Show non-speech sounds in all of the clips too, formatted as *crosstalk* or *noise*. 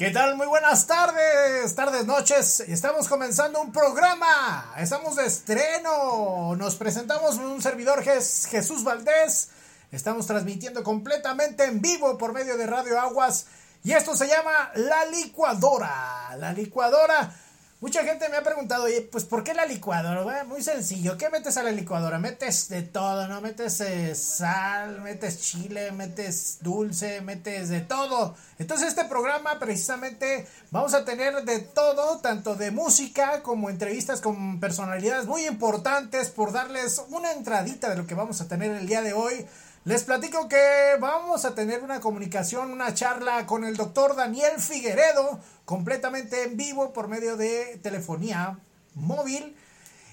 ¿Qué tal? Muy buenas tardes, tardes, noches. Estamos comenzando un programa. Estamos de estreno. Nos presentamos un servidor Jesús Valdés. Estamos transmitiendo completamente en vivo por medio de Radio Aguas. Y esto se llama La Licuadora. La Licuadora Mucha gente me ha preguntado, pues ¿por qué la licuadora? Muy sencillo, ¿qué metes a la licuadora? Metes de todo, ¿no? Metes eh, sal, metes chile, metes dulce, metes de todo. Entonces este programa precisamente vamos a tener de todo, tanto de música como entrevistas con personalidades muy importantes por darles una entradita de lo que vamos a tener el día de hoy. Les platico que vamos a tener una comunicación, una charla con el doctor Daniel Figueredo, completamente en vivo por medio de telefonía móvil.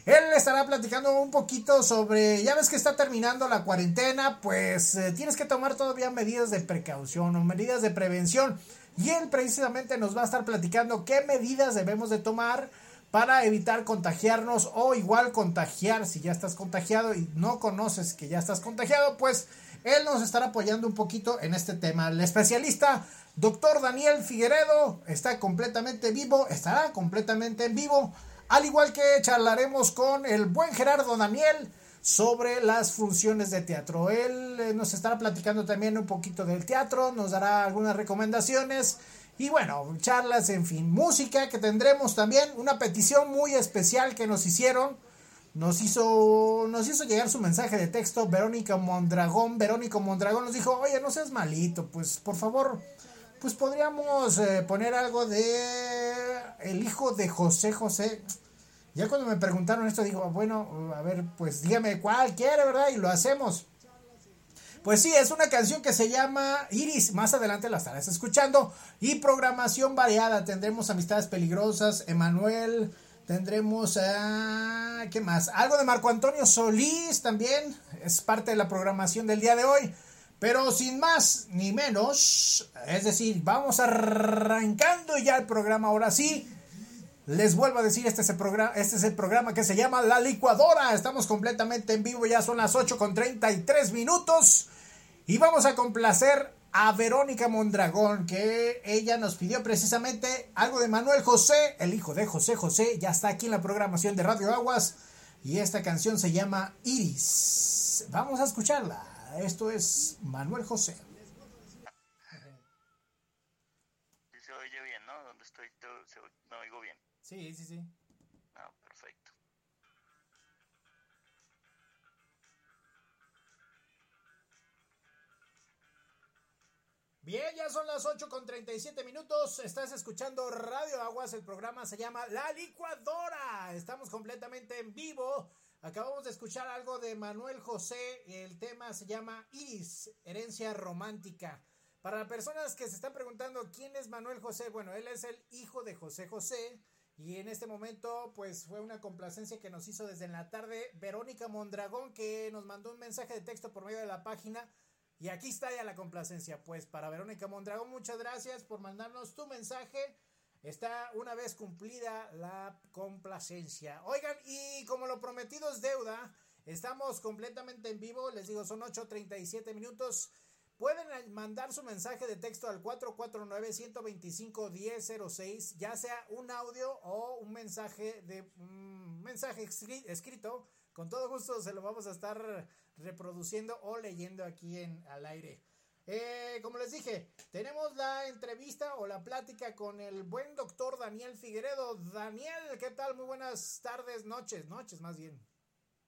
Él estará platicando un poquito sobre, ya ves que está terminando la cuarentena, pues eh, tienes que tomar todavía medidas de precaución o medidas de prevención. Y él precisamente nos va a estar platicando qué medidas debemos de tomar para evitar contagiarnos o igual contagiar si ya estás contagiado y no conoces que ya estás contagiado, pues él nos estará apoyando un poquito en este tema. El especialista, doctor Daniel Figueredo, está completamente vivo, estará completamente en vivo, al igual que charlaremos con el buen Gerardo Daniel sobre las funciones de teatro. Él eh, nos estará platicando también un poquito del teatro, nos dará algunas recomendaciones y bueno, charlas, en fin, música que tendremos también, una petición muy especial que nos hicieron. Nos hizo, nos hizo llegar su mensaje de texto Verónica Mondragón. Verónica Mondragón nos dijo, oye, no seas malito, pues por favor, pues podríamos eh, poner algo de el hijo de José José. Ya cuando me preguntaron esto, digo, bueno, a ver, pues dígame cuál quiere, ¿verdad? Y lo hacemos. Pues sí, es una canción que se llama Iris. Más adelante la estarás escuchando. Y programación variada. Tendremos Amistades Peligrosas, Emanuel. Tendremos, a... ¿qué más? Algo de Marco Antonio Solís también. Es parte de la programación del día de hoy. Pero sin más ni menos, es decir, vamos arrancando ya el programa ahora sí. Les vuelvo a decir, este es, el programa, este es el programa que se llama La Licuadora. Estamos completamente en vivo, ya son las 8 con 33 minutos. Y vamos a complacer a Verónica Mondragón, que ella nos pidió precisamente algo de Manuel José, el hijo de José José, ya está aquí en la programación de Radio Aguas. Y esta canción se llama Iris. Vamos a escucharla. Esto es Manuel José. se oye bien, ¿no? Donde estoy, me oigo bien. Sí, sí, sí. Bien, ya son las 8 con 37 minutos. Estás escuchando Radio Aguas. El programa se llama La Licuadora. Estamos completamente en vivo. Acabamos de escuchar algo de Manuel José. El tema se llama Iris, herencia romántica. Para personas que se están preguntando quién es Manuel José, bueno, él es el hijo de José José. Y en este momento, pues fue una complacencia que nos hizo desde la tarde Verónica Mondragón, que nos mandó un mensaje de texto por medio de la página y aquí está ya la complacencia, pues para Verónica Mondragón, muchas gracias por mandarnos tu mensaje. Está una vez cumplida la complacencia. Oigan, y como lo prometido es deuda, estamos completamente en vivo, les digo, son 8.37 minutos. Pueden mandar su mensaje de texto al 449-125-1006, ya sea un audio o un mensaje de un mensaje escrito. Con todo gusto se lo vamos a estar reproduciendo o leyendo aquí en al aire. Eh, como les dije, tenemos la entrevista o la plática con el buen doctor Daniel Figueredo. Daniel, ¿qué tal? Muy buenas tardes, noches, noches más bien.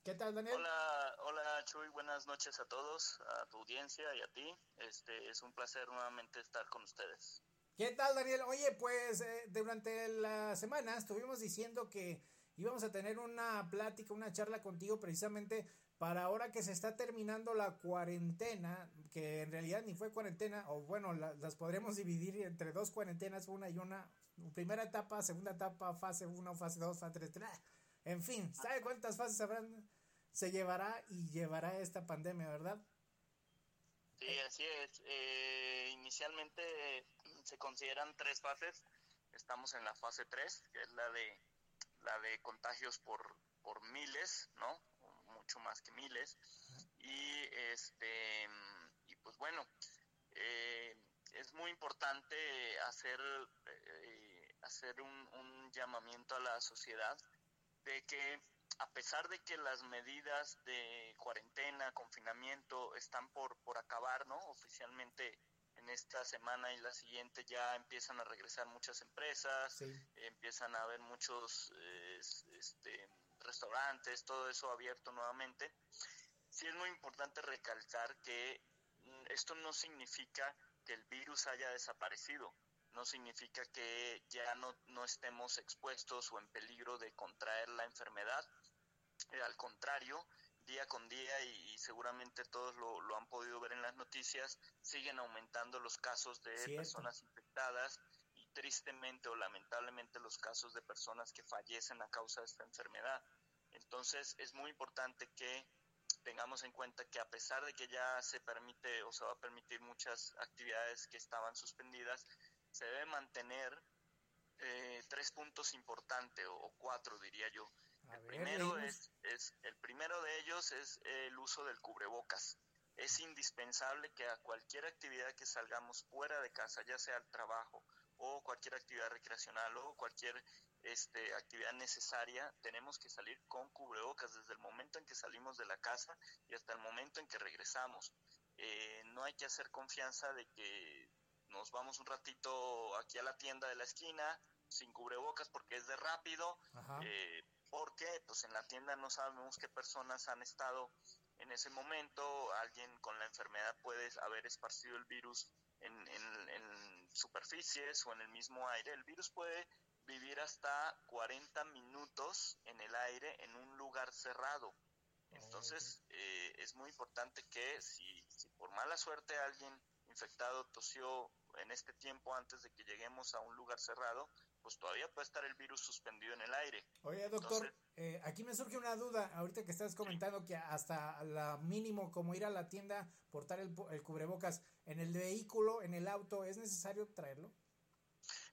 ¿Qué tal, Daniel? Hola, hola Chuy, buenas noches a todos, a tu audiencia y a ti. Este es un placer nuevamente estar con ustedes. ¿Qué tal, Daniel? Oye, pues eh, durante la semana estuvimos diciendo que íbamos a tener una plática, una charla contigo precisamente para ahora que se está terminando la cuarentena, que en realidad ni fue cuarentena, o bueno, las podremos dividir entre dos cuarentenas, una y una, primera etapa, segunda etapa, fase 1, fase 2, fase 3, en fin, ¿sabe cuántas fases habrán? Se llevará y llevará esta pandemia, ¿verdad? Sí, así es. Eh, inicialmente se consideran tres fases. Estamos en la fase 3, que es la de la de contagios por, por miles, ¿no? mucho más que miles. Y este y pues bueno, eh, es muy importante hacer, eh, hacer un, un llamamiento a la sociedad de que a pesar de que las medidas de cuarentena, confinamiento están por, por acabar, ¿no? Oficialmente en esta semana y la siguiente ya empiezan a regresar muchas empresas, empiezan a haber muchos eh, este, restaurantes, todo eso abierto nuevamente. Sí es muy importante recalcar que mm, esto no significa que el virus haya desaparecido, no significa que ya no, no estemos expuestos o en peligro de contraer la enfermedad. Eh, al contrario, día con día y, seguramente todos lo, lo, han podido ver en las noticias, siguen aumentando los casos de personas infectadas y tristemente o lamentablemente los casos de personas que fallecen a causa de esta enfermedad. Entonces es muy importante que tengamos en cuenta que a pesar de que ya se permite o se va a permitir muchas actividades que estaban suspendidas, se debe mantener eh, tres puntos importantes o, cuatro diría yo. El primero es, es el primero de ellos es el uso del cubrebocas. Es indispensable que a cualquier actividad que salgamos fuera de casa, ya sea al trabajo o cualquier actividad recreacional o cualquier este, actividad necesaria, tenemos que salir con cubrebocas desde el momento en que salimos de la casa y hasta el momento en que regresamos. Eh, no hay que hacer confianza de que nos vamos un ratito aquí a la tienda de la esquina sin cubrebocas porque es de rápido, eh, porque pues en la tienda no sabemos qué personas han estado en ese momento, alguien con la enfermedad puede haber esparcido el virus en, en superficies o en el mismo aire. El virus puede vivir hasta 40 minutos en el aire en un lugar cerrado. Entonces, eh, es muy importante que si, si por mala suerte alguien infectado tosió en este tiempo antes de que lleguemos a un lugar cerrado, pues todavía puede estar el virus suspendido en el aire. Oye, doctor, eh, aquí me surge una duda, ahorita que estás comentando que hasta la mínimo como ir a la tienda, portar el, el cubrebocas, en el vehículo, en el auto, ¿es necesario traerlo?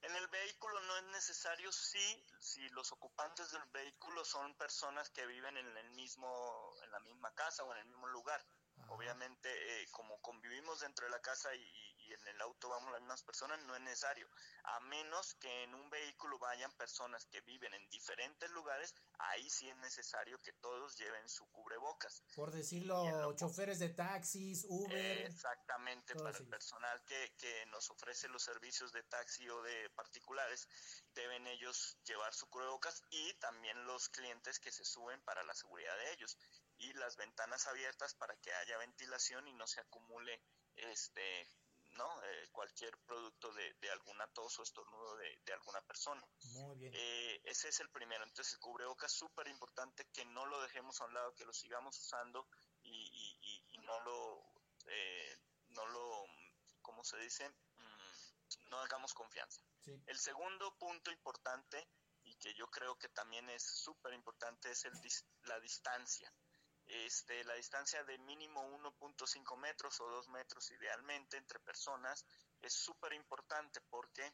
En el vehículo no es necesario si, si los ocupantes del vehículo son personas que viven en el mismo, en la misma casa o en el mismo lugar. Obviamente, eh, como convivimos dentro de la casa y, en el auto vamos las mismas personas, no es necesario. A menos que en un vehículo vayan personas que viven en diferentes lugares, ahí sí es necesario que todos lleven su cubrebocas. Por decirlo, choferes de taxis, Uber. exactamente, para el personal que, que nos ofrece los servicios de taxi o de particulares, deben ellos llevar su cubrebocas y también los clientes que se suben para la seguridad de ellos y las ventanas abiertas para que haya ventilación y no se acumule este no eh, cualquier producto de, de, alguna tos o estornudo de, alguna persona. Muy bien. Eh, ese es el primero. Entonces el cubrebocas es súper importante que no lo dejemos a un lado, que lo sigamos usando y, y, no lo, eh, no lo, ¿cómo se dice? Mm, no hagamos confianza. El segundo punto importante y que yo creo que también es súper importante es el, la distancia este, la distancia de mínimo 1.5 metros o 2 metros idealmente entre personas es súper importante porque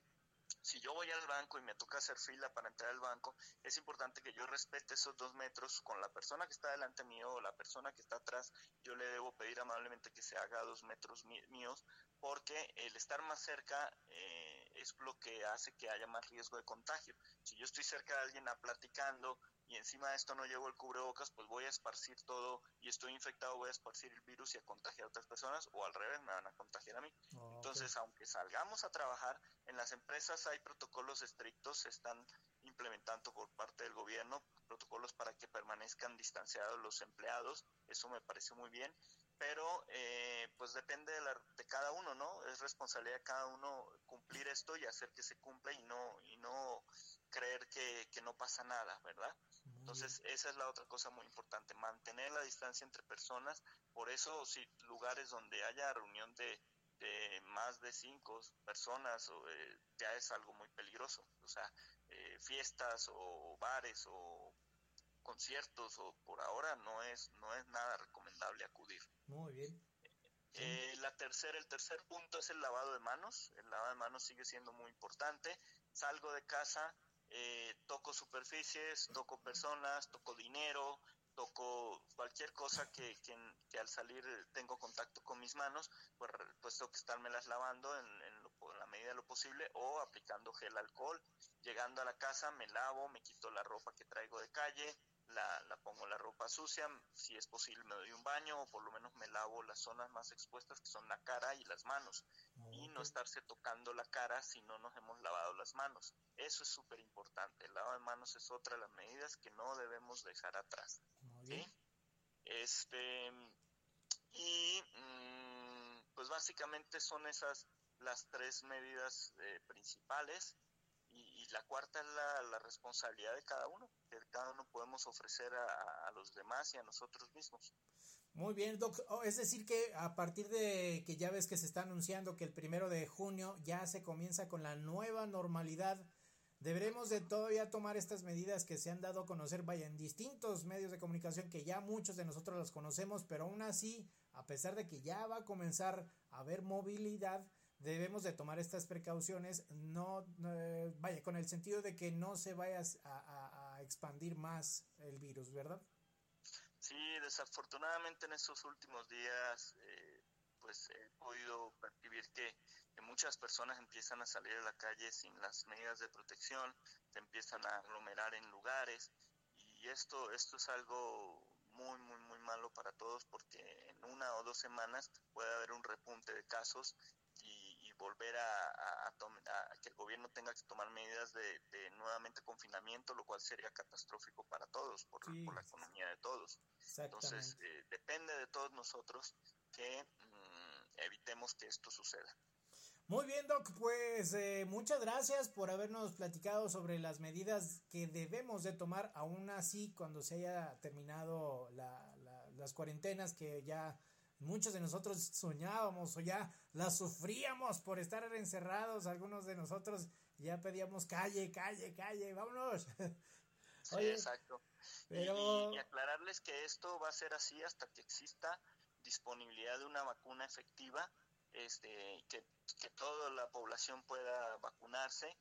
si yo voy al banco y me toca hacer fila para entrar al banco, es importante que yo respete esos dos metros con la persona que está delante mío o la persona que está atrás. Yo le debo pedir amablemente que se haga dos metros míos, porque el estar más cerca eh, es lo que hace que haya más riesgo de contagio. Si yo estoy cerca de alguien a platicando y encima de esto no llevo el cubrebocas, pues voy a esparcir todo y estoy infectado, voy a esparcir el virus y a contagiar a otras personas o al revés, me van a contagiar a mí. Oh, Entonces, aunque salgamos a trabajar, en las empresas hay protocolos estrictos, se están implementando por parte del gobierno protocolos para que permanezcan distanciados los empleados, eso me parece muy bien, pero eh, pues depende de, la, de cada uno, ¿no? Es responsabilidad de cada uno cumplir esto y hacer que se cumpla y no, y no creer que, que no pasa nada, ¿verdad? Entonces, esa es la otra cosa muy importante, mantener la distancia entre personas. Por eso, si lugares donde haya reunión de, de más de cinco personas eh, ya es algo muy peligroso. O sea, eh, fiestas o bares o conciertos o por ahora no es no es nada recomendable acudir. Muy bien. Eh, la tercera, el tercer punto es el lavado de manos. El lavado de manos sigue siendo muy importante. Salgo de casa, eh, toco superficies, toco personas, toco dinero, toco cualquier cosa que, que, al salir tengo contacto con mis manos, pues, pues tengo que las lavando en, la medida de lo posible o aplicando gel alcohol. Llegando a la casa me lavo, me quito la ropa que traigo de calle, la, la, pongo la ropa sucia, si es posible me doy un baño o por lo menos me lavo las zonas más expuestas que son la cara y las manos y no estarse tocando la cara si no nos hemos lavado las manos. Eso es súper importante. El lavado de manos es otra de las medidas que no debemos dejar atrás. ¿sí? Este, y mm, pues básicamente son esas las tres medidas eh, principales y, la cuarta es la, responsabilidad de cada uno, que cada uno podemos ofrecer a, los demás y a nosotros mismos. Muy bien, Doc. Oh, es decir, que a partir de que ya ves que se está anunciando que el primero de junio ya se comienza con la nueva normalidad, deberemos de todavía tomar estas medidas que se han dado a conocer, vaya, en distintos medios de comunicación que ya muchos de nosotros las conocemos, pero aún así, a pesar de que ya va a comenzar a haber movilidad, debemos de tomar estas precauciones, no, vaya, con el sentido de que no se vaya a, expandir más el virus, ¿verdad? Sí, desafortunadamente en estos últimos días, eh, pues he podido percibir que, muchas personas empiezan a salir a la calle sin las medidas de protección, se empiezan a aglomerar en lugares y esto, esto es algo muy, muy, muy malo para todos porque en una o dos semanas puede haber un repunte de casos volver a, a, que el gobierno tenga que tomar medidas de, nuevamente confinamiento, lo cual sería catastrófico para todos, por, la economía de todos. Entonces, eh, depende de todos nosotros que mm, evitemos que esto suceda. Muy bien, Doc, pues eh, muchas gracias por habernos platicado sobre las medidas que debemos de tomar, aún así cuando se haya terminado las cuarentenas que ya Muchos de nosotros soñábamos o ya la sufríamos por estar encerrados. Algunos de nosotros ya pedíamos calle, calle, calle, vámonos. *laughs* sí, exacto. Y, aclararles que esto va a ser así hasta que exista disponibilidad de una vacuna efectiva, este, que, que toda la población pueda vacunarse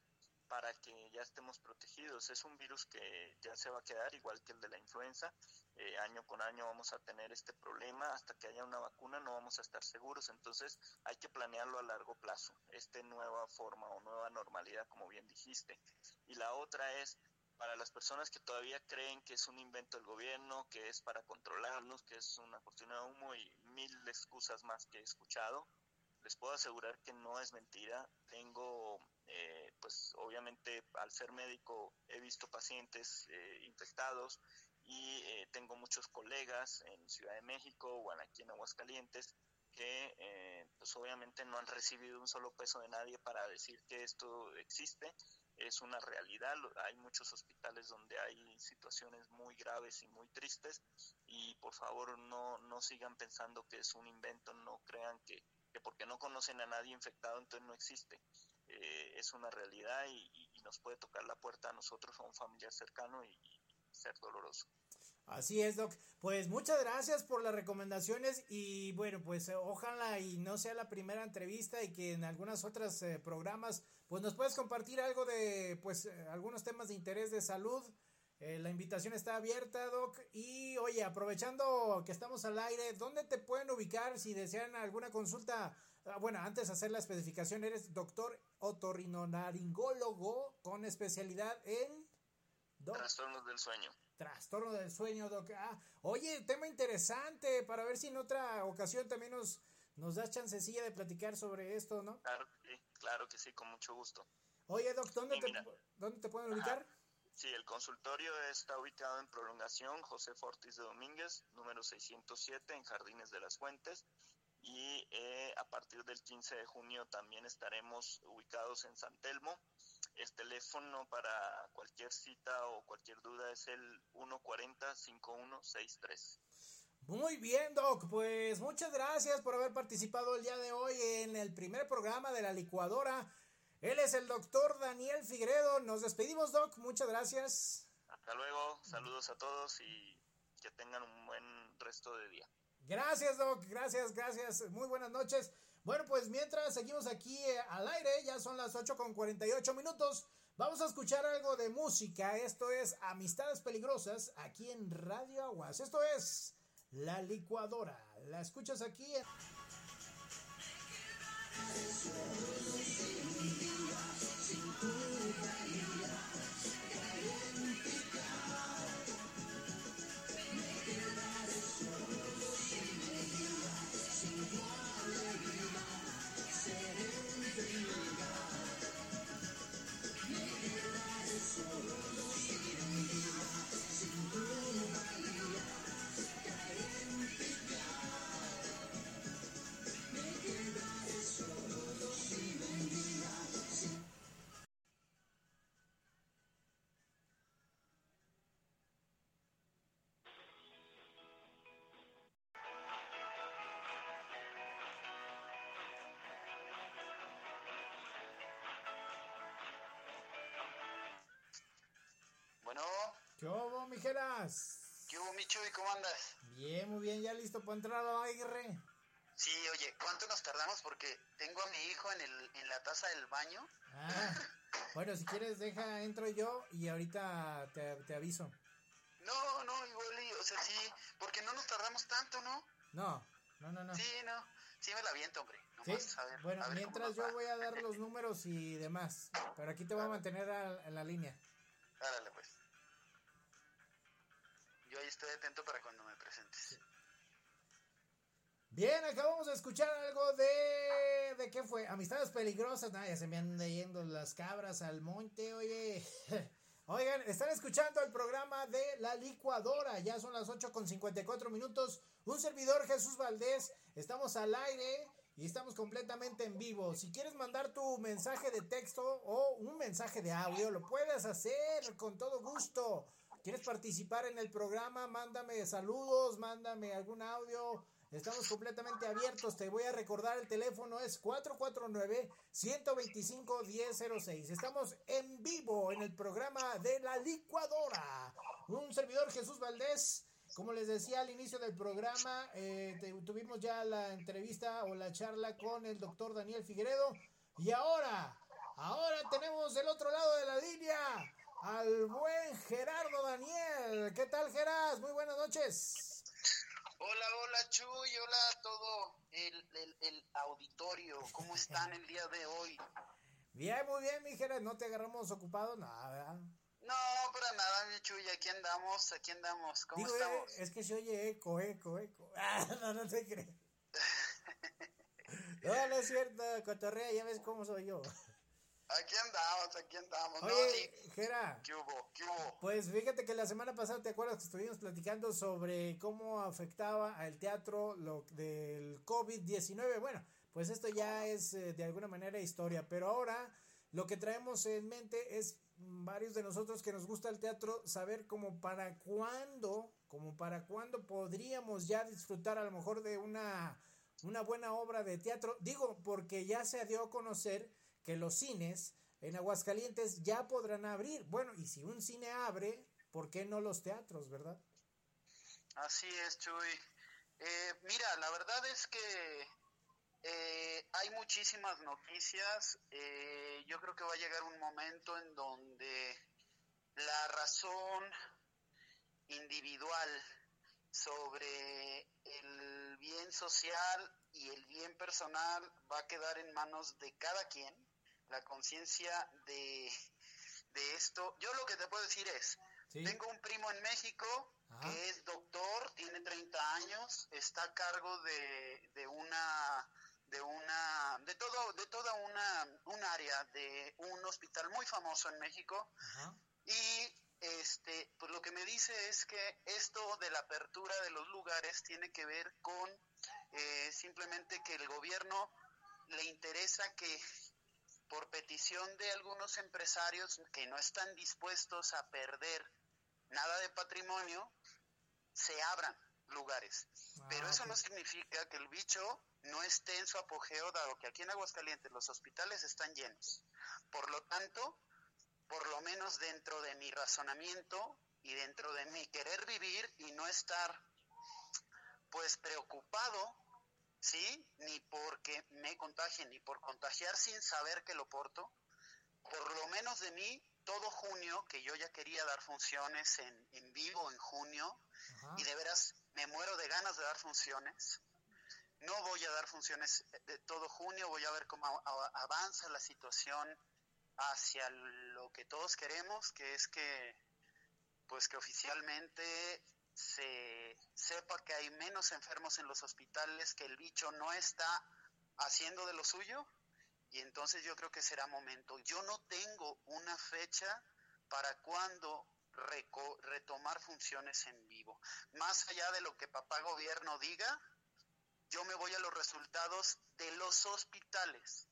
para que ya estemos protegidos. Es un virus que ya se va a quedar igual que el de la influenza. Eh, año con año vamos a tener este problema. Hasta que haya una vacuna no vamos a estar seguros. Entonces hay que planearlo a largo plazo. Esta nueva forma o nueva normalidad, como bien dijiste. Y la otra es para las personas que todavía creen que es un invento del gobierno, que es para controlarnos, que es una cortina de humo y mil excusas más que he escuchado les puedo asegurar que no es mentira. Tengo, eh, pues obviamente al ser médico he visto pacientes eh, infectados y eh, tengo muchos colegas en Ciudad de México o aquí en Aguascalientes que pues obviamente no han recibido un solo peso de nadie para decir que esto existe. Es una realidad, hay muchos hospitales donde hay situaciones muy graves y muy tristes y por favor no, no sigan pensando que es un invento, no crean que, que porque no conocen a nadie infectado entonces no existe. Eh, es una realidad y, nos puede tocar la puerta a nosotros, a un familiar cercano y, ser doloroso. Así es, Doc. Pues muchas gracias por las recomendaciones y bueno, pues eh, ojalá y no sea la primera entrevista y que en algunas otras eh, programas pues nos puedes compartir algo de pues algunos temas de interés de salud. la invitación está abierta, Doc. Y oye, aprovechando que estamos al aire, ¿dónde te pueden ubicar si desean alguna consulta bueno, antes de hacer la especificación, eres doctor otorrinolaringólogo con especialidad en... Trastornos del sueño. Trastorno del sueño, doc. Ah, oye, tema interesante para ver si en otra ocasión también nos, nos das chancecilla de platicar sobre esto, ¿no? Claro que sí, claro que sí, con mucho gusto. Oye, doc, ¿dónde, te, ¿dónde te pueden ubicar? sí, el consultorio está ubicado en Prolongación José Fortis de Domínguez, número 607, en Jardines de las Fuentes y eh, a partir del 15 de junio también estaremos ubicados en San Telmo. El teléfono para cualquier cita o cualquier duda es el 140-5163. Muy bien, Doc. Pues muchas gracias por haber participado el día de hoy en el primer programa de la licuadora. Él es el doctor Daniel Figueredo. Nos despedimos, Doc. Muchas gracias. Hasta luego. Saludos a todos y que tengan un buen resto de día. Gracias, Doc. Gracias, gracias. Muy buenas noches. Bueno, pues mientras seguimos aquí eh, al aire, ya son las 8 con 48 minutos. Vamos a escuchar algo de música. Esto es Amistades Peligrosas aquí en Radio Aguas. Esto es La Licuadora. La escuchas aquí. En... Bueno. ¿Qué hubo, mijeras? ¿Qué hubo, Micho? ¿Y cómo andas? Bien, muy bien, ya listo para entrar a aire. Sí, oye, ¿cuánto nos tardamos? Porque tengo a mi hijo en, el, en la taza del baño. Ah, bueno, si quieres, deja, entro yo y ahorita te, te aviso. No, no, igual, o sea, sí, porque no nos tardamos tanto, ¿no? No, no, no, no. Sí, no, sí me la viento, hombre. ¿Sí? bueno, mientras yo voy a dar los números y demás, pero aquí te voy a mantener en la línea. Dale, pues. Yo ahí estoy atento para cuando me presentes. Bien, acabamos de escuchar algo de... ¿De qué fue? Amistades peligrosas. Nah, ya se me andan yendo las cabras al monte, oye. *laughs* Oigan, están escuchando el programa de La Licuadora. Ya son las 8 con 54 minutos. Un servidor, Jesús Valdés. Estamos al aire y estamos completamente en vivo. Si quieres mandar tu mensaje de texto o un mensaje de audio, lo puedes hacer con todo gusto. ¿Quieres participar en el programa? Mándame saludos, mándame algún audio. Estamos completamente abiertos. Te voy a recordar el teléfono es 449-125-1006. Estamos en vivo en el programa de la licuadora. Un servidor Jesús Valdés. Como les decía al inicio del programa, eh, tuvimos ya la entrevista o la charla con el doctor Daniel Figueredo. Y ahora, ahora tenemos del otro lado de la línea al buen Gerardo Daniel. ¿Qué tal, Geras? Muy buenas noches. Hola, hola, Chuy. Hola a todo el, el, auditorio. ¿Cómo están el día de hoy? Bien, muy bien, mi Geras. ¿No te agarramos ocupado? Nada. No, para nada, mi Chuy. Aquí andamos, aquí andamos. ¿Cómo eh, estamos? es que se oye eco, eco, eco. *laughs* Ah, no, no te crees. *laughs* no, no es cierto, cotorrea, ya ves cómo soy yo. Aquí andamos, aquí andamos. Oye, Jera. ¿Qué hubo? ¿Qué hubo? Pues fíjate que la semana pasada, ¿te acuerdas que estuvimos platicando sobre cómo afectaba al teatro lo del COVID-19? Bueno, pues esto ya es eh, de alguna manera historia, pero ahora lo que traemos en mente es varios de nosotros que nos gusta el teatro, saber como para cuándo, como para cuándo podríamos ya disfrutar a lo mejor de una, una buena obra de teatro. Digo, porque ya se dio a conocer que los cines en Aguascalientes ya podrán abrir. Bueno, y si un cine abre, ¿por qué no los teatros, verdad? Así es, Chuy. Eh, mira, la verdad es que eh, hay muchísimas noticias. Eh, yo creo que va a llegar un momento en donde la razón individual sobre el bien social y el bien personal va a quedar en manos de cada quien la conciencia de, de esto. Yo lo que te puedo decir es, tengo un primo en México que es doctor, tiene 30 años, está a cargo de, de una de una de todo de toda una un área de un hospital muy famoso en México. Y este pues lo que me dice es que esto de la apertura de los lugares tiene que ver con eh, simplemente que el gobierno le interesa que por petición de algunos empresarios que no están dispuestos a perder nada de patrimonio, se abran lugares. Ah, Pero eso no significa que el bicho no esté en su apogeo, dado que aquí en Aguascalientes los hospitales están llenos. Por lo tanto, por lo menos dentro de mi razonamiento y dentro de mi querer vivir y no estar pues preocupado ¿sí? Ni porque me contagien, ni por contagiar sin saber que lo porto. Por lo menos de mí, todo junio, que yo ya quería dar funciones en, en vivo en junio, y de veras me muero de ganas de dar funciones. No voy a dar funciones de todo junio, voy a ver cómo avanza la situación hacia lo que todos queremos, que es que pues que oficialmente se sepa que hay menos enfermos en los hospitales, que el bicho no está haciendo de lo suyo y entonces yo creo que será momento. Yo no tengo una fecha para cuando retomar funciones en vivo. Más allá de lo que papá gobierno diga, yo me voy a los resultados de los hospitales.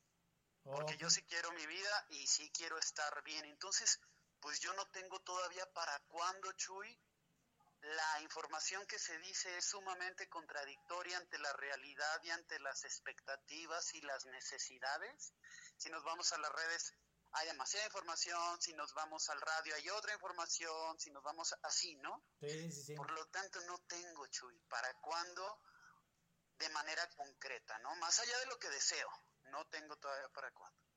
Porque yo sí quiero mi vida y sí quiero estar bien. Entonces, pues yo no tengo todavía para cuándo, Chuy, la información que se dice es sumamente contradictoria ante la realidad y ante las expectativas y las necesidades. Si nos vamos a las redes, hay demasiada información, si nos vamos al radio hay otra información, si nos vamos así, ¿no? Sí, sí, sí. Por lo tanto, no tengo, Chuy, para cuándo de manera concreta, ¿no? Más allá de lo que deseo, no tengo todavía para cuándo.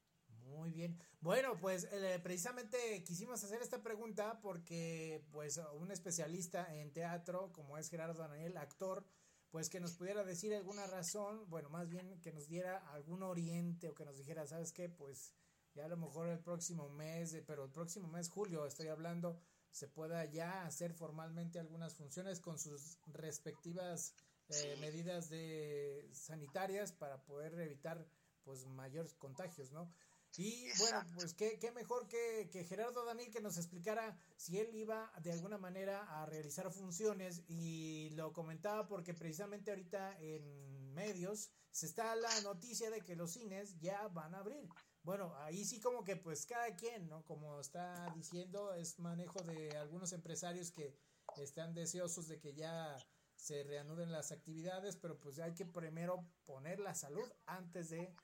Muy bien. Bueno, pues eh, precisamente quisimos hacer esta pregunta porque pues un especialista en teatro como es Gerardo Daniel, actor, pues que nos pudiera decir alguna razón, bueno, más bien que nos diera algún oriente o que nos dijera, ¿sabes qué? Pues ya a lo mejor el próximo mes, pero el próximo mes, julio, estoy hablando, se pueda ya hacer formalmente algunas funciones con sus respectivas eh, medidas de sanitarias para poder evitar pues mayores contagios, ¿no? Y bueno, pues qué, qué mejor que, que, Gerardo Daniel que nos explicara si él iba de alguna manera a realizar funciones y lo comentaba porque precisamente ahorita en medios se está la noticia de que los cines ya van a abrir. Bueno, ahí sí como que pues cada quien, ¿no? Como está diciendo, es manejo de algunos empresarios que están deseosos de que ya se reanuden las actividades, pero pues hay que primero poner la salud antes de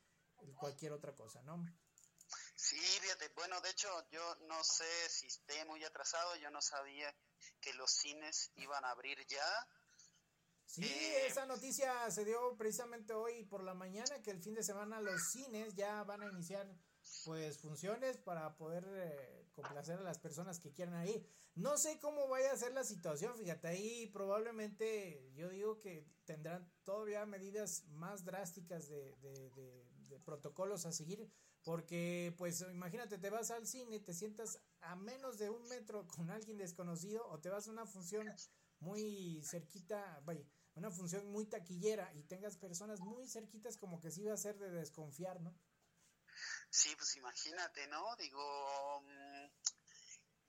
cualquier otra cosa, ¿no? Bueno, de hecho yo no sé si esté muy atrasado, yo no sabía que los cines iban a abrir ya. Sí, eh, esa noticia se dio precisamente hoy por la mañana, que el fin de semana los cines ya van a iniciar pues funciones para poder eh, complacer a las personas que quieran ir. No sé cómo vaya a ser la situación, fíjate, ahí probablemente yo digo que tendrán todavía medidas más drásticas de, de, de protocolos a seguir, porque pues imagínate, te vas al cine, te sientas a menos de un metro con alguien desconocido o te vas a una función muy cerquita, vaya, una función muy taquillera y tengas personas muy cerquitas como que sí va a ser de desconfiar, ¿no? Sí, pues imagínate, ¿no? Digo, mm,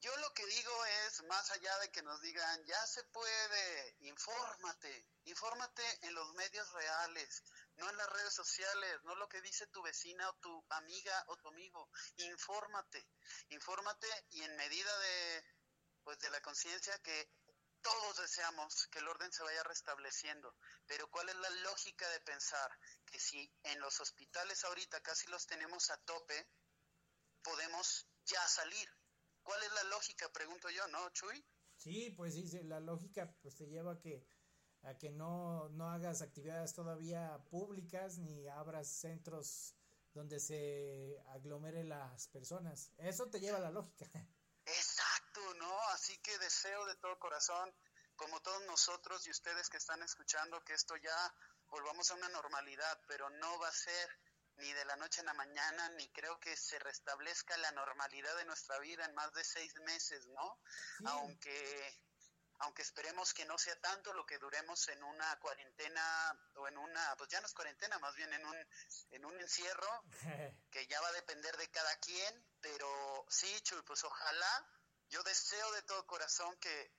yo lo que digo es, más allá de que nos digan, ya se puede, infórmate, infórmate en los medios reales, no en las redes sociales, no lo que dice tu vecina o tu amiga o tu amigo, infórmate, infórmate y en medida de, pues de la conciencia que todos deseamos que el orden se vaya restableciendo, pero ¿cuál es la lógica de pensar que si en los hospitales ahorita casi los tenemos a tope, podemos ya salir? ¿Cuál es la lógica? Pregunto yo, ¿no, Chuy? Sí, pues sí, la lógica pues te lleva a que a que no, no hagas actividades todavía públicas ni abras centros donde se aglomeren las personas. Eso te lleva a la lógica. Exacto, ¿no? Así que deseo de todo corazón, como todos nosotros y ustedes que están escuchando, que esto ya volvamos a una normalidad, pero no va a ser ni de la noche a la mañana, ni creo que se restablezca la normalidad de nuestra vida en más de seis meses, ¿no? Aunque aunque esperemos que no sea tanto lo que duremos en una cuarentena o en una, pues ya no es cuarentena, más bien en un, en un encierro, *laughs* que ya va a depender de cada quien, pero sí, Chuy, pues ojalá, yo deseo de todo corazón que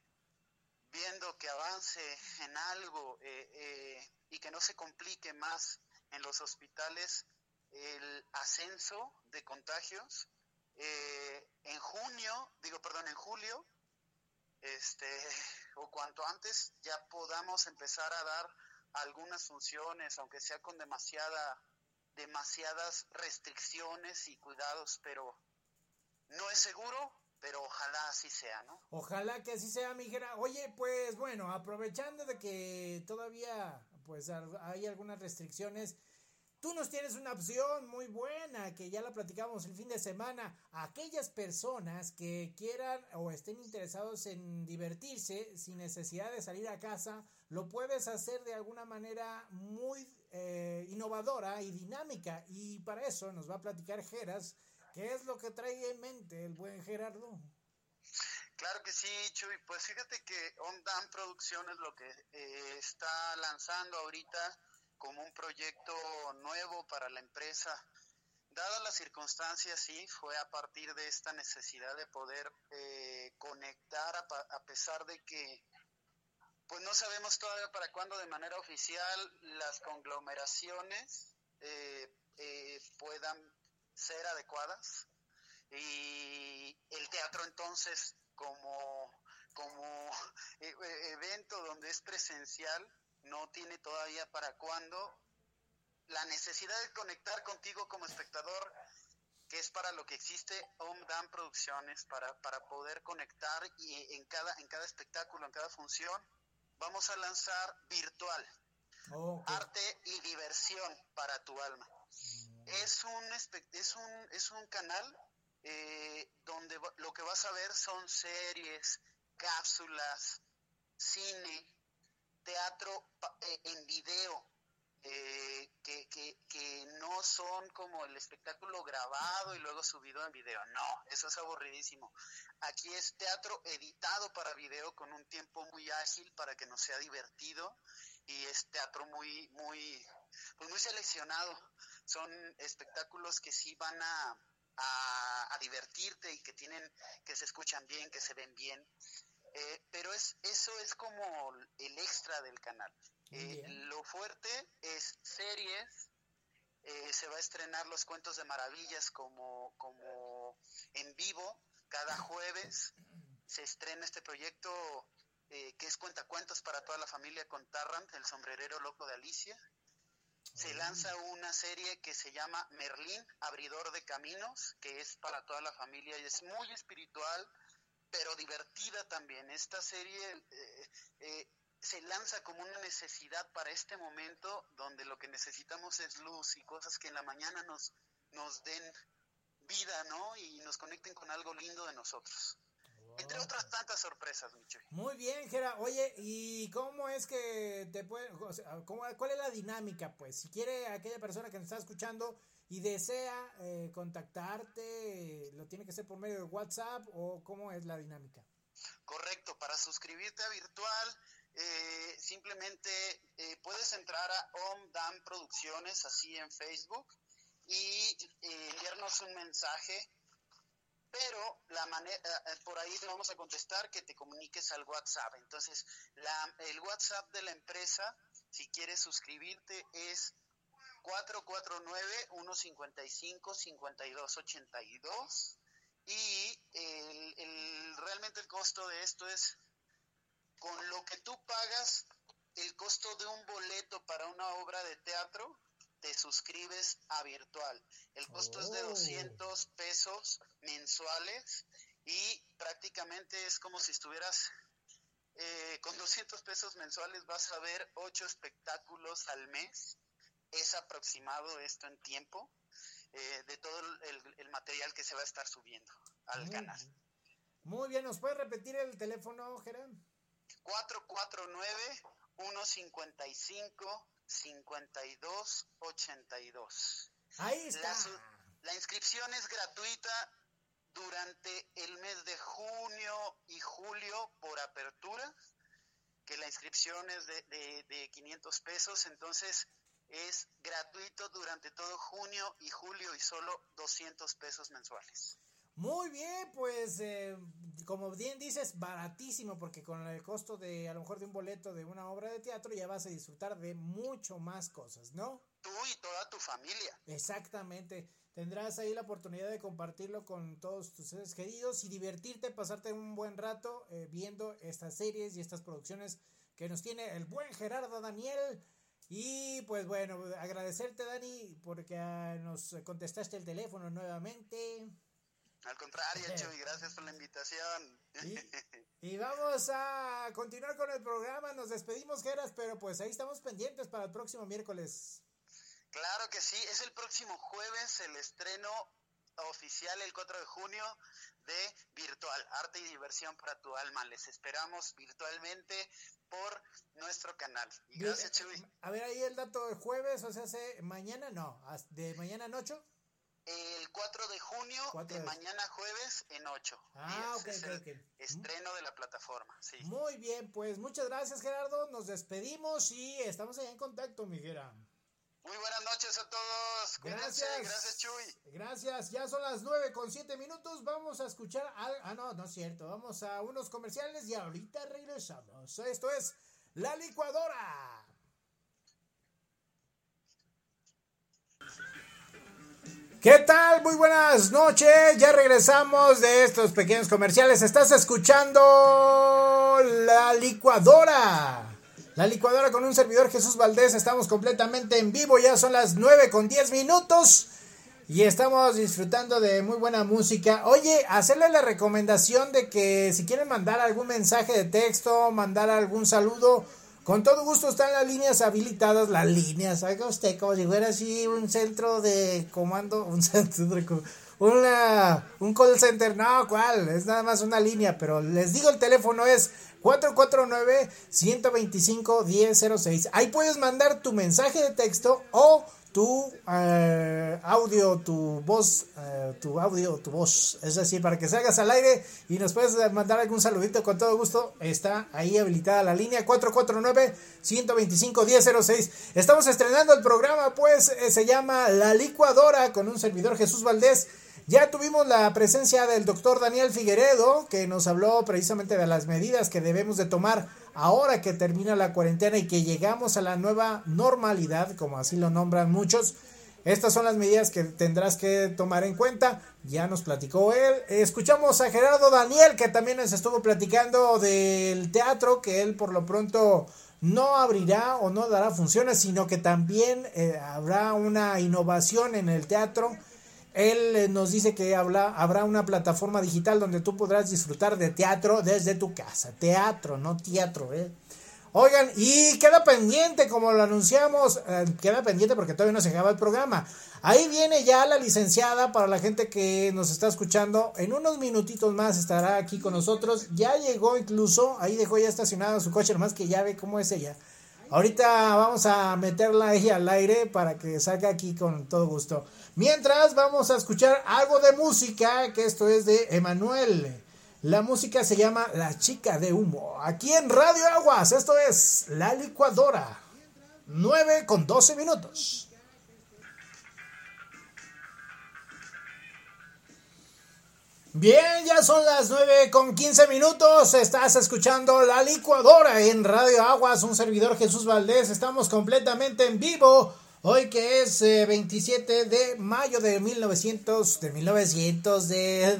viendo que avance en algo eh, eh, y que no se complique más en los hospitales el ascenso de contagios, eh, en junio, digo, perdón, en julio, este, o cuanto antes ya podamos empezar a dar algunas funciones, aunque sea con demasiada, demasiadas restricciones y cuidados, pero no es seguro, pero ojalá así sea, ¿no? Ojalá que así sea, Miguel. Oye, pues bueno, aprovechando de que todavía pues hay algunas restricciones, Tú nos tienes una opción muy buena que ya la platicamos el fin de semana. Aquellas personas que quieran o estén interesados en divertirse sin necesidad de salir a casa, lo puedes hacer de alguna manera muy eh, innovadora y dinámica. Y para eso nos va a platicar Geras. ¿Qué es lo que trae en mente el buen Gerardo? Claro que sí, Chuy. Pues fíjate que Ondan Producciones lo que eh, está lanzando ahorita como un proyecto nuevo para la empresa. Dadas las circunstancias, sí, fue a partir de esta necesidad de poder eh, conectar, a, pesar de que, pues no sabemos todavía para cuándo de manera oficial las conglomeraciones eh, eh, puedan ser adecuadas. Y el teatro entonces como, como evento donde es presencial, no tiene todavía para cuándo. La necesidad de conectar contigo como espectador que es para lo que existe OMDAM Producciones, para, para poder conectar y en cada, en cada espectáculo, en cada función, vamos a lanzar virtual, arte y diversión para tu alma. Es, un, es, un, es un canal eh, donde lo que vas a ver son series, cápsulas, cine, teatro eh, en video, eh, que, que, que, no son como el espectáculo grabado y luego subido en video. No, eso es aburridísimo. Aquí es teatro editado para video con un tiempo muy ágil para que no sea divertido y es teatro muy, muy, pues muy seleccionado. Son espectáculos que sí van a, a, a divertirte y que tienen, que se escuchan bien, que se ven bien. Eh, pero es, eso es como el extra del canal. Eh, lo fuerte es series, eh, se va a estrenar los cuentos de maravillas como, como en vivo cada jueves. Se estrena este proyecto que es Cuentacuentos para toda la familia con Tarrant, el sombrerero loco de Alicia. Se lanza una serie que se llama Merlín, Abridor de Caminos, que es para toda la familia y es muy espiritual, pero divertida también. Esta serie eh, eh, se lanza como una necesidad para este momento donde lo que necesitamos es luz y cosas que en la mañana nos, nos den vida, ¿no? Y nos conecten con algo lindo de nosotros. Entre otras tantas sorpresas, Micho. Muy bien, Gera. Oye, ¿y cómo es que te puede, o sea, cuál es la dinámica? Pues, si quiere aquella persona que nos está escuchando y desea eh, contactarte, ¿lo tiene que hacer por medio de WhatsApp o cómo es la dinámica? Correcto, para suscribirte a virtual, eh, simplemente eh, puedes entrar a OMDAM Producciones, así en Facebook, y enviarnos un mensaje pero la manera, por ahí te vamos a contestar que te comuniques al WhatsApp. Entonces, la, el WhatsApp de la empresa, si quieres suscribirte, es 449-155-5282 y el, el, realmente el costo de esto es con lo que tú pagas el costo de un boleto para una obra de teatro te suscribes a virtual. El costo es de 200 pesos mensuales y prácticamente es como si estuvieras eh, con 200 pesos mensuales vas a ver 8 espectáculos al mes. Es aproximado esto en tiempo eh, de todo el, material que se va a estar subiendo al canal. Muy bien, ¿nos puedes repetir el teléfono, Gerán? 449 155 5282. Ahí está. La, la, inscripción es gratuita durante el mes de junio y julio por apertura, que la inscripción es de, de, 500 pesos, entonces es gratuito durante todo junio y julio y solo 200 pesos mensuales. Muy bien, pues eh, como bien dices, baratísimo porque con el costo de a lo mejor de un boleto de una obra de teatro ya vas a disfrutar de mucho más cosas, ¿no? Tú y toda tu familia. Exactamente. Tendrás ahí la oportunidad de compartirlo con todos tus seres queridos y divertirte, pasarte un buen rato eh, viendo estas series y estas producciones que nos tiene el buen Gerardo Daniel. Y pues bueno, agradecerte Dani porque ah, nos contestaste el teléfono nuevamente. Al contrario, *laughs* Chuy, gracias por la invitación. *laughs* Y, vamos a continuar con el programa. Nos despedimos, Geras, pero pues ahí estamos pendientes para el próximo miércoles. Claro que sí, es el próximo jueves el estreno oficial el 4 de junio de Virtual, Arte y Diversión para tu Alma. Les esperamos virtualmente por nuestro canal. gracias, Chuy. A ver, ahí el dato de jueves, o sea, mañana, no, de mañana 8. El 4 de junio, de, mañana jueves en 8. Ah, ok, ok, Estreno de la plataforma, sí. Muy bien, pues muchas gracias, Gerardo. Nos despedimos y estamos allá en contacto, Miguel. Muy buenas noches a todos. gracias. Gracias, Chuy. Gracias. Ya son las 9 con 7 minutos. Vamos a escuchar. Ah, no, no es cierto. Vamos a unos comerciales y ahorita regresamos. Esto es La Licuadora. ¿Qué tal? Muy buenas noches. Ya regresamos de estos pequeños comerciales. Estás escuchando La Licuadora. La licuadora con un servidor Jesús Valdés, estamos completamente en vivo, ya son las 9 con 10 minutos. Y estamos disfrutando de muy buena música. Oye, hacerle la recomendación de que si quieren mandar algún mensaje de texto, mandar algún saludo, con todo gusto están las líneas habilitadas, las líneas, haga usted como si fuera así un centro de comando, *laughs* un centro de una, un call center, no, ¿cuál? Es nada más una línea, pero les digo el teléfono es 449-125-1006. Ahí puedes mandar tu mensaje de texto o tu eh, audio, tu voz, eh, tu audio, tu voz. Es decir, para que salgas al aire y nos puedes mandar algún saludito con todo gusto. Está ahí habilitada la línea 449-125-1006. Estamos estrenando el programa, pues eh, se llama La Licuadora con un servidor Jesús Valdés. Ya tuvimos la presencia del doctor Daniel Figueredo, que nos habló precisamente de las medidas que debemos de tomar ahora que termina la cuarentena y que llegamos a la nueva normalidad, como así lo nombran muchos. Estas son las medidas que tendrás que tomar en cuenta. Ya nos platicó él. Escuchamos a Gerardo Daniel, que también nos estuvo platicando del teatro, que él por lo pronto no abrirá o no dará funciones, sino que también eh, habrá una innovación en el teatro él eh, nos dice que habrá una plataforma digital donde tú podrás disfrutar de teatro desde tu casa. Teatro, no teatro, ¿eh? Oigan, y queda pendiente, como lo anunciamos, eh, queda pendiente porque todavía no se acaba el programa. Ahí viene ya la licenciada para la gente que nos está escuchando. En unos minutitos más estará aquí con nosotros. Ya llegó incluso, ahí dejó ya estacionado su coche, nomás que ya ve cómo es ella. Ahorita vamos a meterla ahí al aire para que salga aquí con todo gusto. Mientras vamos a escuchar algo de música, que esto es de Emanuel. La música se llama La chica de humo. Aquí en Radio Aguas, esto es La licuadora. 9 con 12 minutos. Bien, ya son las 9 con 15 minutos. Estás escuchando La licuadora en Radio Aguas, un servidor Jesús Valdés. Estamos completamente en vivo Hoy que es 27 eh, de mayo de 1900, de 1900, de,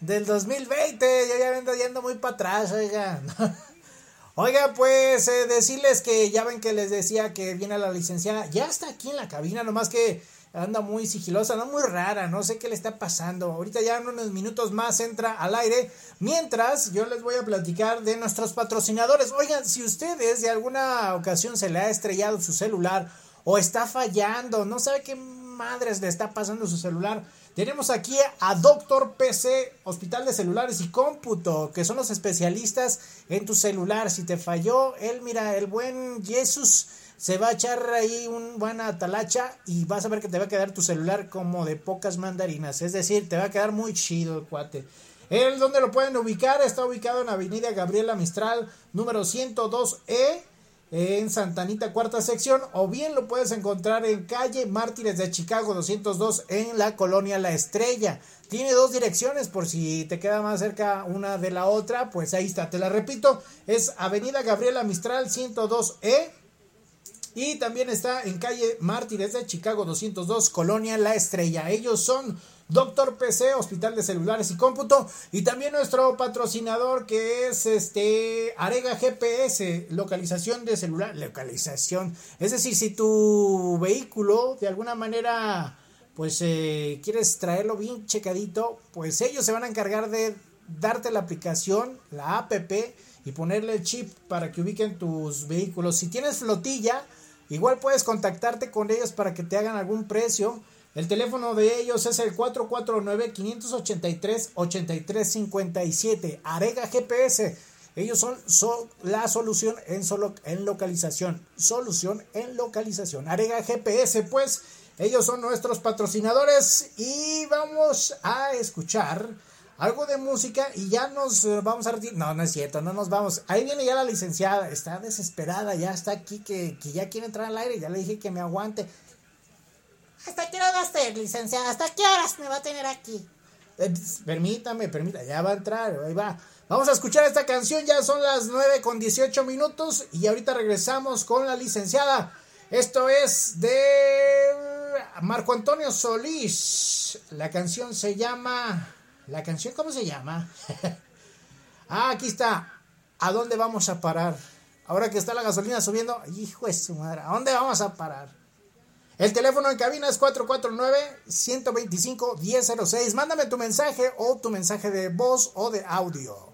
del 2020, yo ya vengo yendo muy para atrás, oiga. *laughs* Oiga, pues eh, decirles que ya ven que les decía que viene la licenciada, ya está aquí en la cabina, nomás que anda muy sigilosa, no muy rara, no sé qué le está pasando. Ahorita ya en unos minutos más entra al aire. Mientras yo les voy a platicar de nuestros patrocinadores. Oigan, si ustedes de alguna ocasión se le ha estrellado su celular o está fallando, no sabe qué madres le está pasando su celular. Tenemos aquí a Doctor PC, Hospital de Celulares y Cómputo, que son los especialistas en tu celular. Si te falló, él, mira, el buen Jesús se va a echar ahí un buena talacha y vas a ver que te va a quedar tu celular como de pocas mandarinas. Es decir, te va a quedar muy chido el cuate. Él, ¿dónde lo pueden ubicar? Está ubicado en Avenida Gabriela Mistral, número 102E en Santanita cuarta sección o bien lo puedes encontrar en calle Mártires de Chicago 202 en la colonia La Estrella. Tiene dos direcciones por si te queda más cerca una de la otra, pues ahí está. Te la repito, es Avenida Gabriela Mistral 102E y también está en calle Mártires de Chicago 202 colonia La Estrella. Ellos son Doctor PC, Hospital de Celulares y Cómputo. Y también nuestro patrocinador que es este Arega GPS, localización de celular. Localización. Es decir, si tu vehículo de alguna manera pues eh, quieres traerlo bien checadito, pues ellos se van a encargar de darte la aplicación, la app y ponerle el chip para que ubiquen tus vehículos. Si tienes flotilla, igual puedes contactarte con ellos para que te hagan algún precio el teléfono de ellos es el 449-583-8357. Arega GPS. Ellos son, la solución en, solo, en localización. Solución en localización. Arega GPS, pues, ellos son nuestros patrocinadores. Y vamos a escuchar algo de música y ya nos eh, vamos a retirar. No, no es cierto, no nos vamos. Ahí viene ya la licenciada. Está desesperada, ya está aquí que, que ya quiere entrar al aire. Ya le dije que me aguante. ¿Hasta qué hora va a ser, licenciada? ¿Hasta qué horas me va a tener aquí? Eh, permítame, permítame, ya va a entrar, ahí va. Vamos a escuchar esta canción, ya son las 9 con 18 minutos y ahorita regresamos con la licenciada. Esto es de Marco Antonio Solís. La canción se llama... ¿La canción cómo se llama? *laughs* ah, aquí está. ¿A dónde vamos a parar? Ahora que está la gasolina subiendo, hijo de su madre, ¿a dónde vamos a parar? El teléfono en cabina es 449-125-1006. Mándame tu mensaje o tu mensaje de voz o de audio.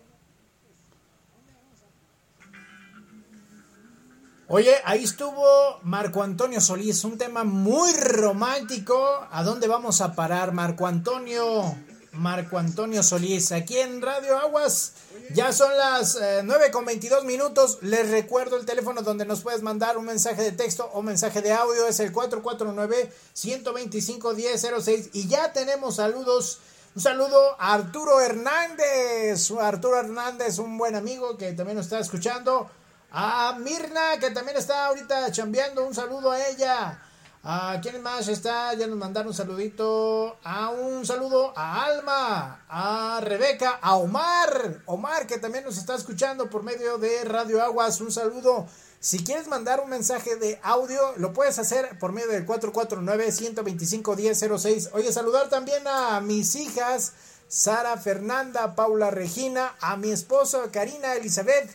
Oye, ahí estuvo Marco Antonio Solís, un tema muy romántico. ¿A dónde vamos a parar, Marco Antonio? Marco Antonio Solís, aquí en Radio Aguas. Ya son las 9 eh, con 22 minutos. Les recuerdo el teléfono donde nos puedes mandar un mensaje de texto o mensaje de audio. Es el 449-125-1006. Y ya tenemos saludos. Un saludo a Arturo Hernández. Arturo Hernández, un buen amigo que también nos está escuchando. A Mirna, que también está ahorita chambeando. Un saludo a ella. ¿A quién más está? Ya nos mandaron un saludito. A un saludo a Alma, a Rebeca, a Omar. Omar, que también nos está escuchando por medio de Radio Aguas. Un saludo. Si quieres mandar un mensaje de audio, lo puedes hacer por medio del 449-125-1006. Oye, saludar también a mis hijas, Sara Fernanda, Paula Regina, a mi esposo, Karina Elizabeth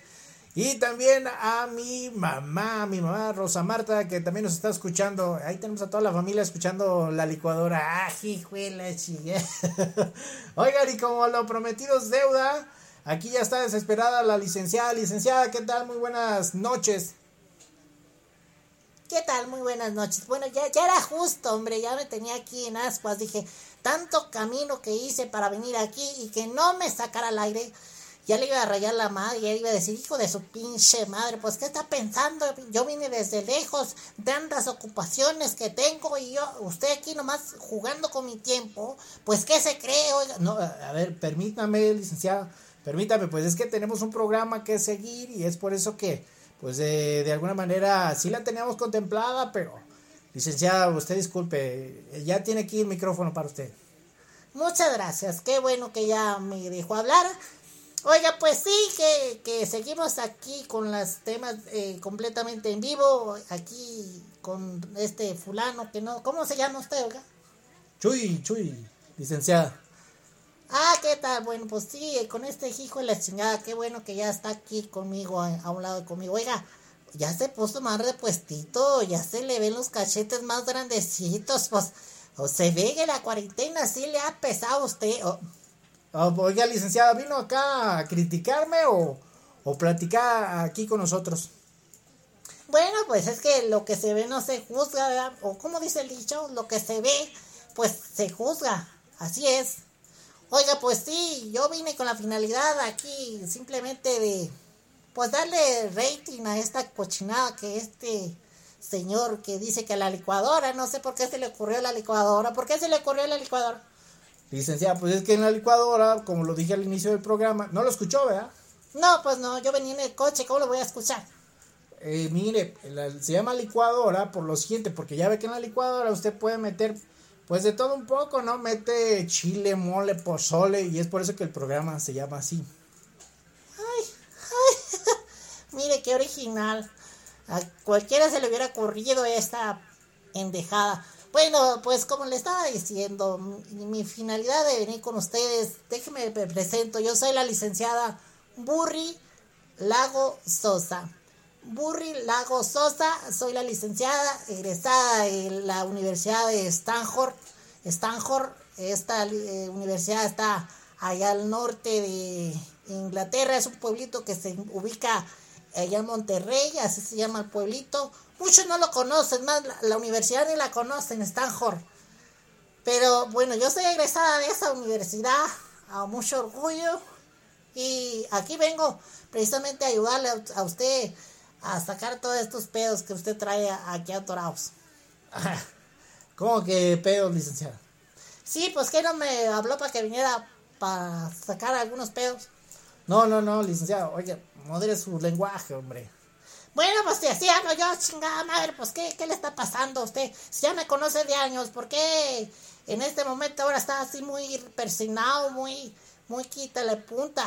y también a mi mamá, mi mamá Rosa Marta, que también nos está escuchando. Ahí tenemos a toda la familia escuchando la licuadora. ¡Ah, hijuela, *laughs* Oigan, y como lo prometido es deuda, aquí ya está desesperada la licenciada. Licenciada, ¿qué tal? Muy buenas noches. ¿Qué tal? Muy buenas noches. Bueno, ya, ya era justo, hombre. Ya me tenía aquí en ascuas. Dije, tanto camino que hice para venir aquí y que no me sacara al aire ya le iba a rayar la madre, ya iba a decir, hijo de su pinche madre, pues ¿qué está pensando? Yo vine desde lejos, tantas ocupaciones que tengo y yo, usted aquí nomás jugando con mi tiempo, pues ¿qué se cree? Oiga? No, a ver, permítame, licenciado, permítame, pues es que tenemos un programa que seguir y es por eso que, pues de, de alguna manera sí la teníamos contemplada, pero, licenciada, usted disculpe, ya tiene aquí el micrófono para usted. Muchas gracias, qué bueno que ya me dejó hablar. Oiga, pues sí, que, que seguimos aquí con los temas eh, completamente en vivo, aquí con este fulano que no... ¿Cómo se llama usted, oiga? Chuy, Chuy, licenciada. Ah, ¿qué tal? Bueno, pues sí, con este hijo de la chingada, qué bueno que ya está aquí conmigo, a, un lado conmigo. Oiga, ya se puso más repuestito, ya se le ven los cachetes más grandecitos, pues, o se ve que la cuarentena sí le ha pesado a usted. Oiga, licenciada, ¿vino acá a criticarme o, o platicar aquí con nosotros? Bueno, pues es que lo que se ve no se juzga. O como dice el dicho, lo que se ve, pues se juzga. Así es. Oiga, pues sí, yo vine con la finalidad aquí simplemente de, pues darle rating a esta cochinada que este señor que dice que la licuadora, no sé por qué se le ocurrió la licuadora, ¿por qué se le ocurrió la licuadora? Licenciada, pues es que en la licuadora, como lo dije al inicio del programa, no lo escuchó, ¿verdad? No, pues no, yo venía en el coche, ¿cómo lo voy a escuchar? Eh, mire, se llama licuadora por lo siguiente, porque ya ve que en la licuadora usted puede meter, pues de todo un poco, ¿no? Mete chile, mole, pozole, y es por eso que el programa se llama así. Ay, ay, *laughs* mire qué original. A cualquiera se le hubiera ocurrido esta endejada. Bueno, pues como le estaba diciendo, mi, finalidad de venir con ustedes, déjenme me presento, yo soy la licenciada Burri Lago Sosa. Burri Lago Sosa, soy la licenciada egresada en la Universidad de Stanford. Stanford, esta eh, universidad está allá al norte de Inglaterra, es un pueblito que se ubica allá en Monterrey, así se llama el pueblito. Muchos no lo conocen, más la, universidad ni la conocen, Stanford. Pero bueno, yo soy egresada de esa universidad, a mucho orgullo. Y aquí vengo precisamente a ayudarle a, usted a sacar todos estos pedos que usted trae aquí atorados. *laughs* ¿Cómo que pedos, licenciada? Sí, pues que no me habló para que viniera para sacar algunos pedos. No, no, no, licenciado. Oye, modere su lenguaje, hombre. Bueno, pues si así hago yo, chingada madre, pues ¿qué, ¿qué le está pasando a usted? Si ya me conoce de años, ¿por qué en este momento ahora está así muy persinado, muy, muy quítale punta?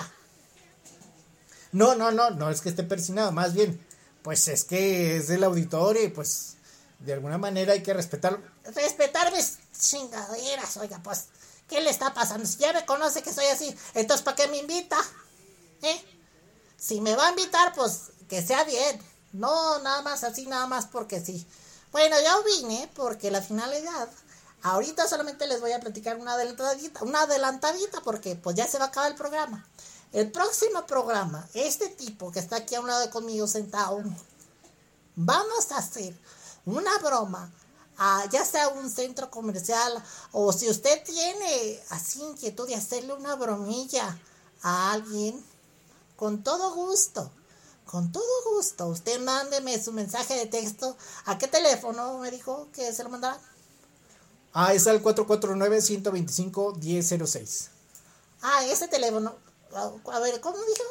No, no, no, no es que esté persinado, más bien, pues es que es del auditorio y pues de alguna manera hay que respetarlo. Respetar mis chingaderas, oiga, pues, ¿qué le está pasando? Si ya me conoce que soy así, entonces ¿para qué me invita? ¿Eh? Si me va a invitar, pues que sea bien. No, nada más así, nada más porque sí. Bueno, yo vine porque la finalidad, ahorita solamente les voy a platicar una adelantadita, una adelantadita porque pues ya se va a acabar el programa. El próximo programa, este tipo que está aquí a un lado conmigo sentado, vamos a hacer una broma a ya sea un centro comercial o si usted tiene así inquietud de hacerle una bromilla a alguien, con todo gusto, con todo gusto, usted mándeme su mensaje de texto. ¿A qué teléfono me dijo que se lo mandara? Ah, es al 449-125-1006. Ah, ese teléfono. A ver, ¿cómo dijo?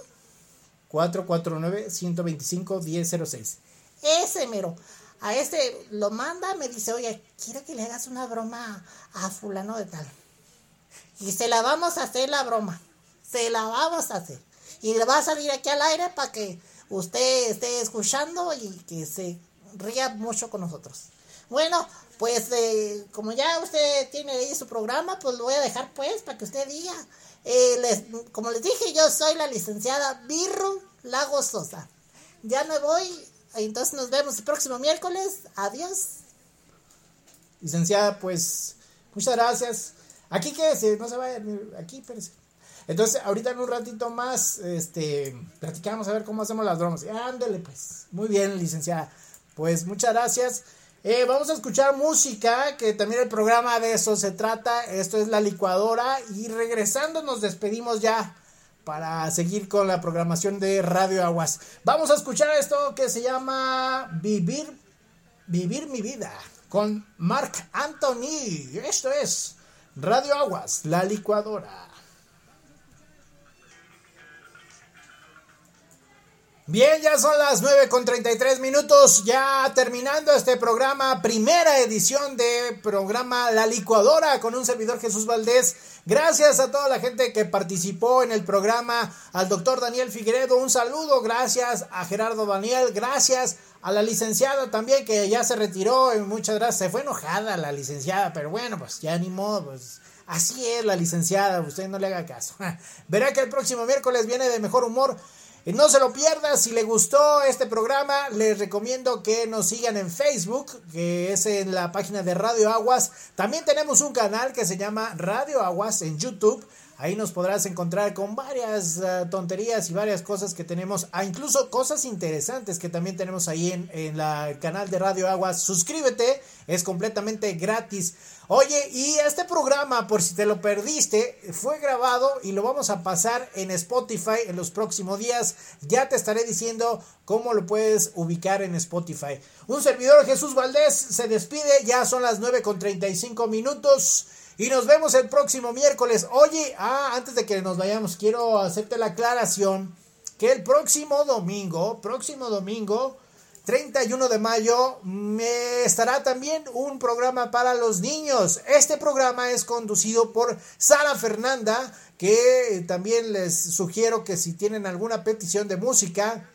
449-125-1006. Ese mero. A este lo manda, me dice, oye, quiero que le hagas una broma a fulano de tal. Y se la vamos a hacer la broma. Se la vamos a hacer. Y le va a salir aquí al aire para que usted esté escuchando y que se ría mucho con nosotros. Bueno, pues eh, como ya usted tiene ahí su programa, pues lo voy a dejar pues para que usted diga. Eh, como les dije, yo soy la licenciada Birru Lago Sosa. Ya me voy, entonces nos vemos el próximo miércoles. Adiós. Licenciada, pues muchas gracias. Aquí quédese, no se vaya, aquí, espérese. Entonces, ahorita en un ratito más, este, platicamos a ver cómo hacemos las bromas. Ándale, pues. Muy bien, licenciada. Pues muchas gracias. Eh, vamos a escuchar música, que también el programa de eso se trata. Esto es la licuadora. Y regresando nos despedimos ya para seguir con la programación de Radio Aguas. Vamos a escuchar esto que se llama Vivir, Vivir mi vida con Mark Anthony. Esto es Radio Aguas, la licuadora. Bien, ya son las 9 con 33 minutos, ya terminando este programa, primera edición de programa La Licuadora con un servidor Jesús Valdés. Gracias a toda la gente que participó en el programa, al doctor Daniel Figueredo, un saludo, gracias a Gerardo Daniel, gracias a la licenciada también que ya se retiró, muchas gracias, se fue enojada la licenciada, pero bueno, pues ya ni modo, pues así es la licenciada, usted no le haga caso. *laughs* Verá que el próximo miércoles viene de mejor humor. No se lo pierda, si le gustó este programa, les recomiendo que nos sigan en Facebook, que es en la página de Radio Aguas. También tenemos un canal que se llama Radio Aguas en YouTube. Ahí nos podrás encontrar con varias uh, tonterías y varias cosas que tenemos, ah, incluso cosas interesantes que también tenemos ahí en, en el canal de Radio Aguas. Suscríbete, es completamente gratis. Oye, y este programa, por si te lo perdiste, fue grabado y lo vamos a pasar en Spotify en los próximos días. Ya te estaré diciendo cómo lo puedes ubicar en Spotify. Un servidor Jesús Valdés se despide, ya son las 9 con 35 minutos. Y nos vemos el próximo miércoles. Oye, ah, antes de que nos vayamos, quiero hacerte la aclaración que el próximo domingo, próximo domingo, 31 de mayo me estará también un programa para los niños. Este programa es conducido por Sara Fernanda, que también les sugiero que si tienen alguna petición de música,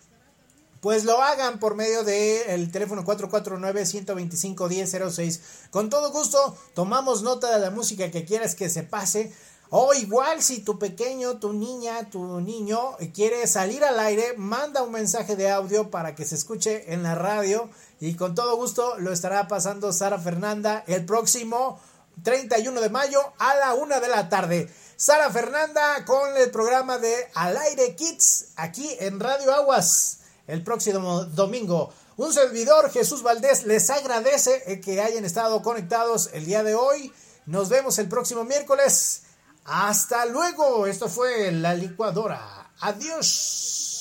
pues lo hagan por medio del teléfono 449-125-1006. Con todo gusto, tomamos nota de la música que quieras que se pase o igual si tu pequeño, tu niña, tu niño quiere salir al aire, manda un mensaje de audio para que se escuche en la radio y con todo gusto lo estará pasando Sara Fernanda el próximo 31 de mayo a la una de la tarde. Sara Fernanda con el programa de Al aire Kids aquí en Radio Aguas el próximo domingo. Un servidor, Jesús Valdés, les agradece que hayan estado conectados el día de hoy. Nos vemos el próximo miércoles. Hasta luego. Esto fue la licuadora. Adiós.